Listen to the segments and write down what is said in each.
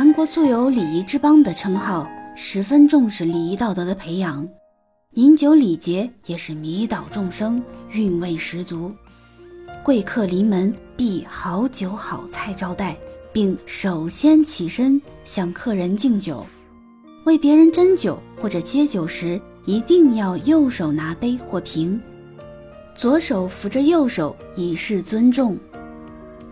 韩国素有礼仪之邦的称号，十分重视礼仪道德的培养，饮酒礼节也是迷倒众生，韵味十足。贵客临门必好酒好菜招待，并首先起身向客人敬酒。为别人斟酒或者接酒时，一定要右手拿杯或瓶，左手扶着右手以示尊重。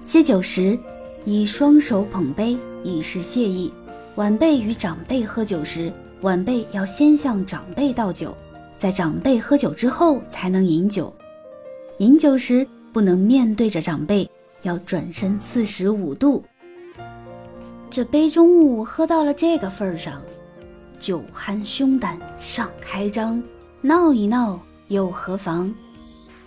接酒时，以双手捧杯以示谢意。晚辈与长辈喝酒时，晚辈要先向长辈倒酒，在长辈喝酒之后才能饮酒。饮酒时不能面对着长辈，要转身四十五度。这杯中物喝到了这个份上。酒酣胸胆尚开张，闹一闹又何妨？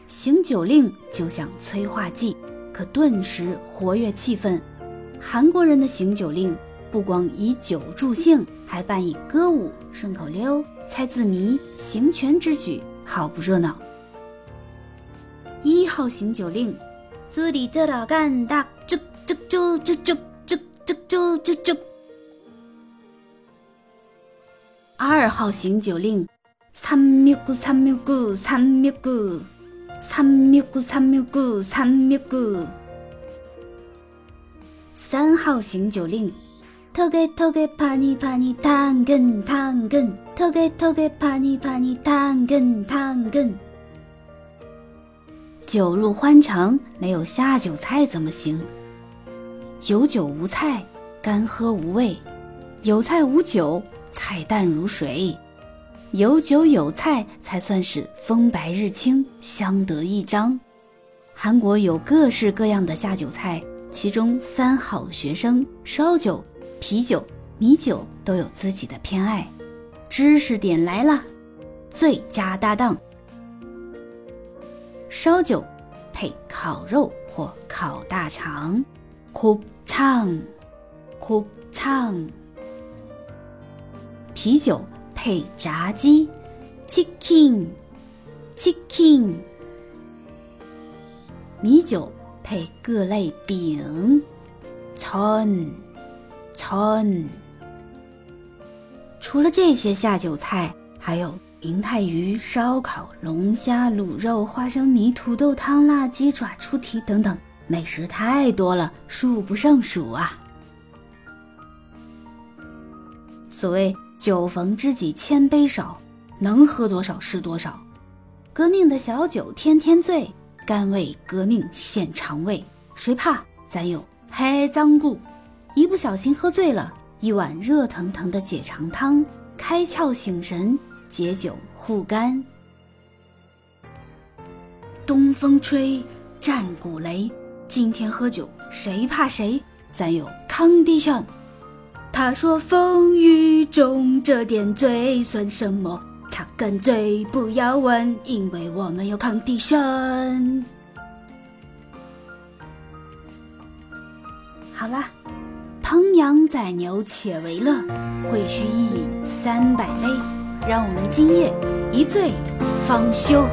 行酒令就像催化剂，可顿时活跃气氛。韩国人的行酒令不光以酒助兴，还伴以歌舞、顺口溜、猜字谜、行拳之举，好不热闹。一号行酒令：自里的老干大，啾啾啾啾啾啾啾啾啾啾。二号行酒令：三秒古三秒古三秒古三秒古三秒古三秒古。三号行酒令：偷给偷给怕你怕你汤根汤根偷给偷给怕你怕你汤根汤根。酒入欢肠，没有下酒菜怎么行？有酒无菜，干喝无味；有菜无酒。菜淡如水，有酒有菜才算是风白日清，相得益彰。韩国有各式各样的下酒菜，其中三好学生烧酒、啤酒、米酒都有自己的偏爱。知识点来了，最佳搭档：烧酒配烤肉或烤大肠，곱唱，곱唱。啤酒配炸鸡，chicken，chicken；米酒配各类饼，chon，chon。除了这些下酒菜，还有银泰鱼、烧烤、龙虾、卤肉、花生米、土豆汤、辣鸡爪、猪蹄等等，美食太多了，数不胜数啊！所谓。酒逢知己千杯少，能喝多少是多少。革命的小酒天天醉，甘为革命献肠胃。谁怕？咱有黑脏骨。一不小心喝醉了，一碗热腾腾的解肠汤，开窍醒神，解酒护肝。东风吹，战鼓擂，今天喝酒谁怕谁？咱有康帝香。他说：“风雨中这点醉算什么？擦干嘴，不要问，因为我们有康帝参。”好啦，烹羊宰牛且为乐，会须一饮三百杯，让我们今夜一醉方休。